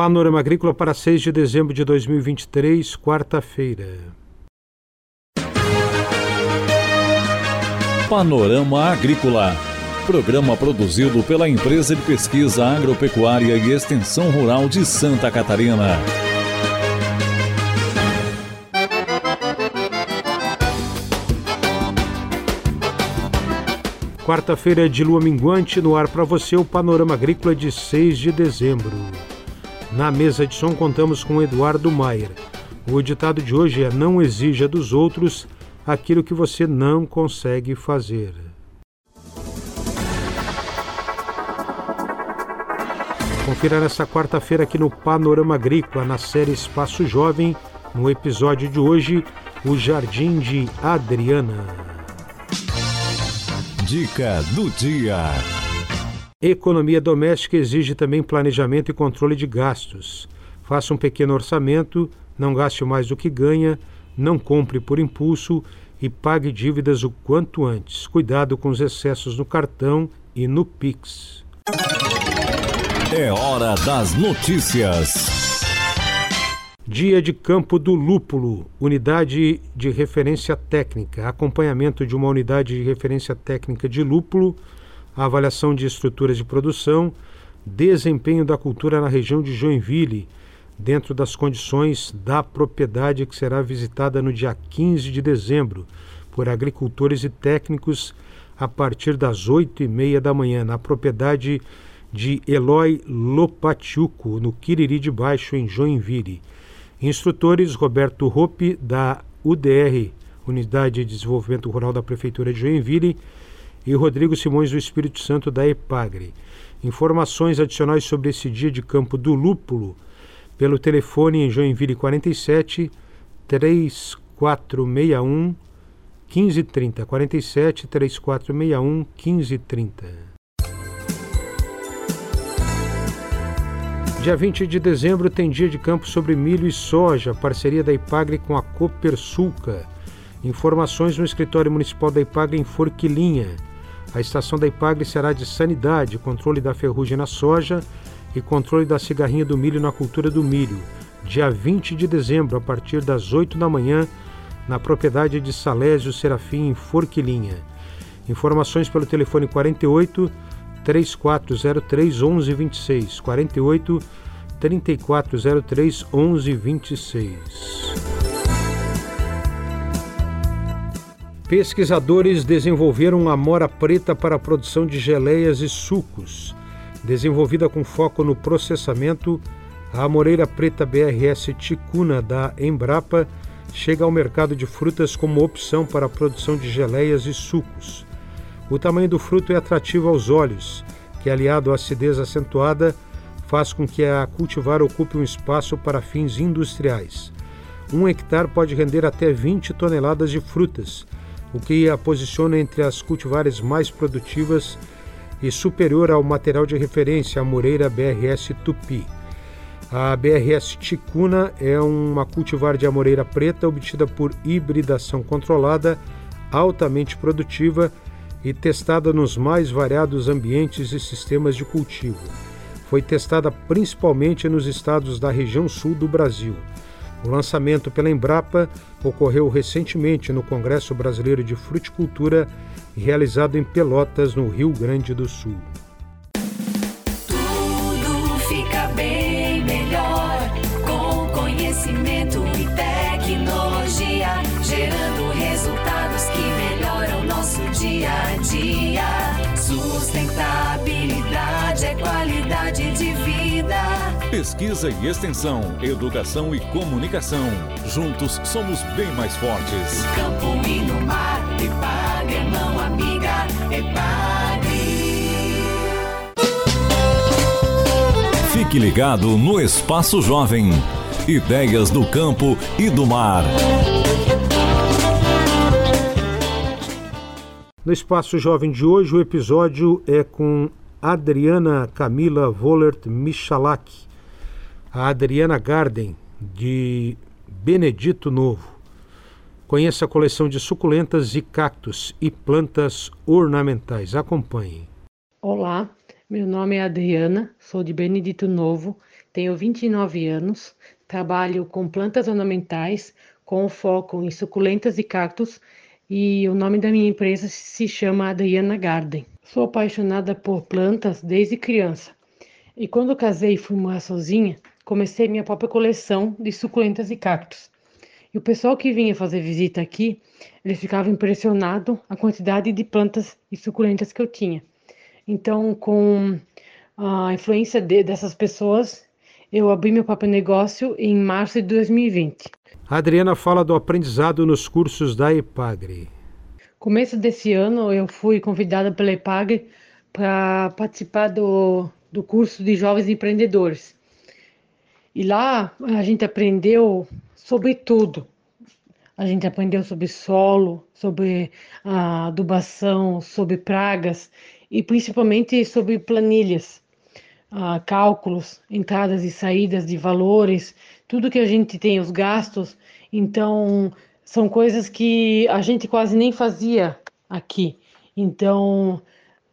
Panorama Agrícola para 6 de dezembro de 2023, quarta-feira. Panorama Agrícola. Programa produzido pela Empresa de Pesquisa Agropecuária e Extensão Rural de Santa Catarina. Quarta-feira de lua minguante, no ar para você o Panorama Agrícola de 6 de dezembro. Na mesa de som contamos com Eduardo Maier. O ditado de hoje é: Não exija dos outros aquilo que você não consegue fazer. Confira nesta quarta-feira aqui no Panorama Agrícola, na série Espaço Jovem, no episódio de hoje, o Jardim de Adriana. Dica do dia. Economia doméstica exige também planejamento e controle de gastos. Faça um pequeno orçamento, não gaste mais do que ganha, não compre por impulso e pague dívidas o quanto antes. Cuidado com os excessos no cartão e no Pix. É hora das notícias. Dia de Campo do Lúpulo, unidade de referência técnica, acompanhamento de uma unidade de referência técnica de lúpulo a avaliação de estruturas de produção, desempenho da cultura na região de Joinville, dentro das condições da propriedade que será visitada no dia 15 de dezembro por agricultores e técnicos a partir das oito e meia da manhã na propriedade de Eloy Lopatiuco, no Quiriri de Baixo, em Joinville. Instrutores Roberto Rope, da UDR, Unidade de Desenvolvimento Rural da Prefeitura de Joinville, e Rodrigo Simões do Espírito Santo da EPAGRE. Informações adicionais sobre esse dia de campo do lúpulo pelo telefone em Joinville 47 3461 1530 47 3461 1530 Dia 20 de dezembro tem dia de campo sobre milho e soja, parceria da Ipagre com a Copersulca. Informações no escritório municipal da Ipagre em Forquilinha. A estação da Ipagre será de sanidade, controle da ferrugem na soja e controle da cigarrinha do milho na cultura do milho, dia 20 de dezembro, a partir das 8 da manhã, na propriedade de Salésio Serafim, em Forquilinha. Informações pelo telefone 48 3403 1126. 48 3403 1126. Pesquisadores desenvolveram amora preta para a produção de geleias e sucos. Desenvolvida com foco no processamento, a amoreira preta BRS Ticuna da Embrapa chega ao mercado de frutas como opção para a produção de geleias e sucos. O tamanho do fruto é atrativo aos olhos, que aliado à acidez acentuada faz com que a cultivar ocupe um espaço para fins industriais. Um hectare pode render até 20 toneladas de frutas, o que a posiciona entre as cultivares mais produtivas e superior ao material de referência, a Moreira BRS Tupi. A BRS Ticuna é uma cultivar de amoreira preta obtida por hibridação controlada, altamente produtiva e testada nos mais variados ambientes e sistemas de cultivo. Foi testada principalmente nos estados da região sul do Brasil. O lançamento pela Embrapa ocorreu recentemente no Congresso Brasileiro de Fruticultura, realizado em Pelotas, no Rio Grande do Sul. Tudo fica bem melhor com conhecimento e tecnologia, gerando resultados que melhoram nosso dia. Pesquisa e extensão, educação e comunicação. Juntos somos bem mais fortes. Campo e no mar, Epagre é mão amiga, Epagre. Fique ligado no Espaço Jovem. Ideias do campo e do mar. No Espaço Jovem de hoje, o episódio é com Adriana Camila Vollert Michalak a Adriana Garden, de Benedito Novo. Conheça a coleção de suculentas e cactos e plantas ornamentais. Acompanhe. Olá, meu nome é Adriana, sou de Benedito Novo tenho 29 anos, trabalho com plantas ornamentais com foco em suculentas e cactos e o nome da minha empresa se chama Adriana Garden. Sou apaixonada por plantas desde criança e quando casei e fui morar sozinha, comecei minha própria coleção de suculentas e cactos. E o pessoal que vinha fazer visita aqui, eles ficavam impressionados a quantidade de plantas e suculentas que eu tinha. Então, com a influência de, dessas pessoas, eu abri meu próprio negócio em março de 2020. A Adriana fala do aprendizado nos cursos da EPAGRE. Começo desse ano, eu fui convidada pela EPAGRE para participar do, do curso de jovens empreendedores. E lá a gente aprendeu sobre tudo. A gente aprendeu sobre solo, sobre a adubação, sobre pragas e principalmente sobre planilhas, uh, cálculos, entradas e saídas de valores, tudo que a gente tem, os gastos. Então, são coisas que a gente quase nem fazia aqui. Então,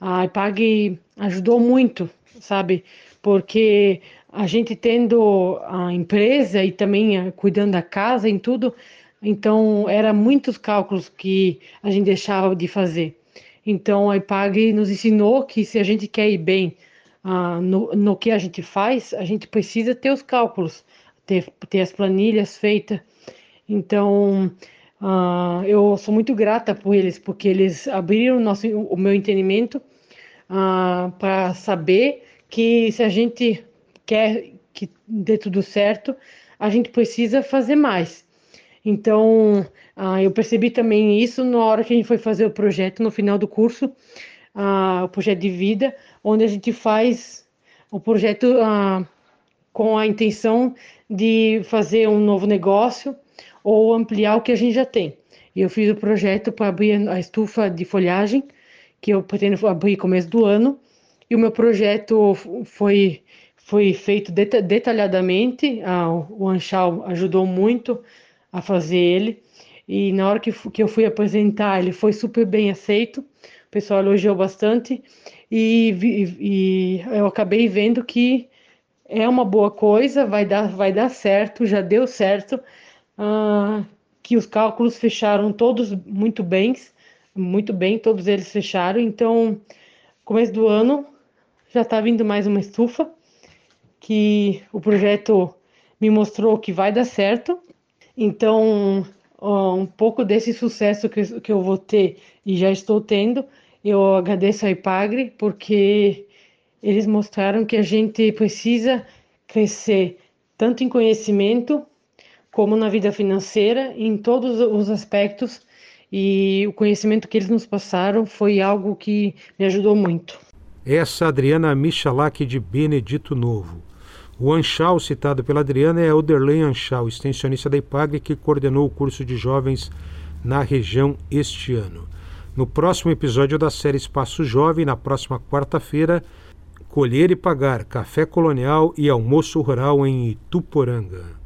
a IPAG ajudou muito, sabe? Porque a gente tendo a empresa e também eh, cuidando da casa em tudo, então era muitos cálculos que a gente deixava de fazer. Então a IPAG nos ensinou que se a gente quer ir bem uh, no, no que a gente faz, a gente precisa ter os cálculos, ter, ter as planilhas feitas. Então uh, eu sou muito grata por eles, porque eles abriram o, nosso, o meu entendimento uh, para saber que se a gente quer que dê tudo certo, a gente precisa fazer mais. Então, ah, eu percebi também isso na hora que a gente foi fazer o projeto, no final do curso, ah, o projeto de vida, onde a gente faz o projeto ah, com a intenção de fazer um novo negócio ou ampliar o que a gente já tem. E eu fiz o projeto para abrir a estufa de folhagem, que eu pretendo abrir começo do ano, e o meu projeto foi foi feito detalhadamente, ah, o Anchal ajudou muito a fazer ele, e na hora que, que eu fui apresentar, ele foi super bem aceito, o pessoal elogiou bastante, e, e, e eu acabei vendo que é uma boa coisa, vai dar, vai dar certo, já deu certo, ah, que os cálculos fecharam todos muito bem, muito bem, todos eles fecharam, então, começo do ano, já está vindo mais uma estufa, que o projeto me mostrou que vai dar certo. Então, um pouco desse sucesso que, eu vou ter e já estou tendo, eu agradeço a IPAGRE, porque eles mostraram que a gente precisa crescer tanto em conhecimento como na vida financeira, em todos os aspectos. E o conhecimento que eles nos passaram foi algo que me ajudou muito. Essa Adriana Michalak de Benedito Novo. O Anchal, citado pela Adriana, é Oderley Anchal, extensionista da IPAG, que coordenou o curso de jovens na região este ano. No próximo episódio da série Espaço Jovem, na próxima quarta-feira, Colher e Pagar, Café Colonial e Almoço Rural em Ituporanga.